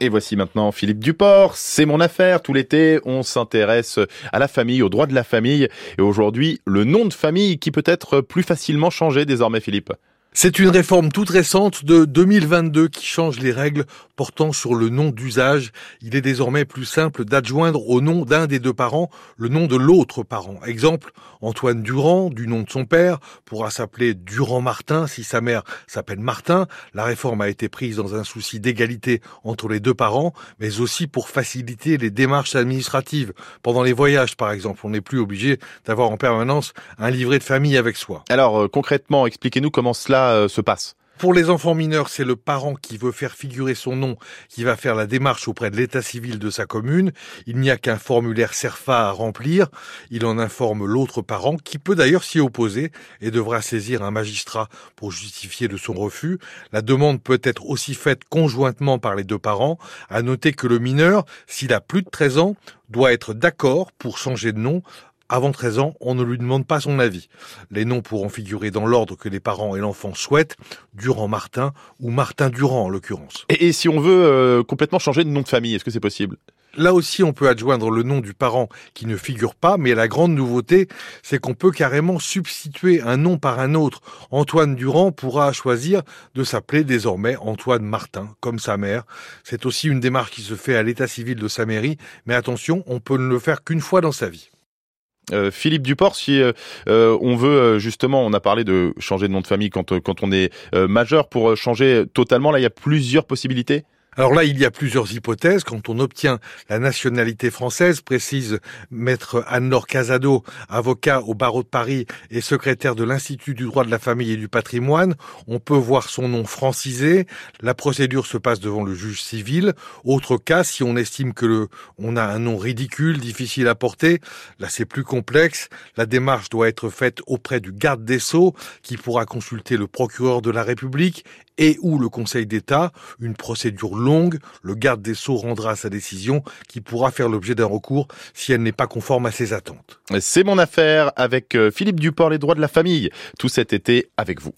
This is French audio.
Et voici maintenant Philippe Duport, c'est mon affaire. Tout l'été, on s'intéresse à la famille, aux droits de la famille. Et aujourd'hui, le nom de famille qui peut être plus facilement changé désormais, Philippe. C'est une réforme toute récente de 2022 qui change les règles portant sur le nom d'usage. Il est désormais plus simple d'adjoindre au nom d'un des deux parents le nom de l'autre parent. Exemple, Antoine Durand, du nom de son père, pourra s'appeler Durand Martin si sa mère s'appelle Martin. La réforme a été prise dans un souci d'égalité entre les deux parents, mais aussi pour faciliter les démarches administratives. Pendant les voyages, par exemple, on n'est plus obligé d'avoir en permanence un livret de famille avec soi. Alors euh, concrètement, expliquez-nous comment cela euh, se passe pour les enfants mineurs, c'est le parent qui veut faire figurer son nom qui va faire la démarche auprès de l'état civil de sa commune. Il n'y a qu'un formulaire CERFA à remplir. Il en informe l'autre parent qui peut d'ailleurs s'y opposer et devra saisir un magistrat pour justifier de son refus. La demande peut être aussi faite conjointement par les deux parents. À noter que le mineur, s'il a plus de 13 ans, doit être d'accord pour changer de nom avant 13 ans, on ne lui demande pas son avis. Les noms pourront figurer dans l'ordre que les parents et l'enfant souhaitent, Durand Martin ou Martin Durand en l'occurrence. Et, si on veut euh, complètement changer de nom de famille, est-ce que c'est possible? Là aussi, on peut adjoindre le nom du parent qui ne figure pas, mais la grande nouveauté, c'est qu'on peut carrément substituer un nom par un autre. Antoine Durand pourra choisir de s'appeler désormais Antoine Martin, comme sa mère. C'est aussi une démarche qui se fait à l'état civil de sa mairie, mais attention, on peut ne le faire qu'une fois dans sa vie. Euh, Philippe Duport, si euh, euh, on veut justement, on a parlé de changer de nom de famille quand, quand on est majeur, pour changer totalement, là il y a plusieurs possibilités? Alors là, il y a plusieurs hypothèses. Quand on obtient la nationalité française, précise maître Anne-Laure Casado, avocat au barreau de Paris et secrétaire de l'Institut du droit de la famille et du patrimoine, on peut voir son nom francisé. La procédure se passe devant le juge civil. Autre cas, si on estime que le, on a un nom ridicule, difficile à porter, là c'est plus complexe. La démarche doit être faite auprès du garde des Sceaux, qui pourra consulter le procureur de la République et ou le Conseil d'État. Une procédure longue, le garde des Sceaux rendra sa décision qui pourra faire l'objet d'un recours si elle n'est pas conforme à ses attentes. C'est mon affaire avec euh, Philippe Duport, les droits de la famille, tout cet été avec vous.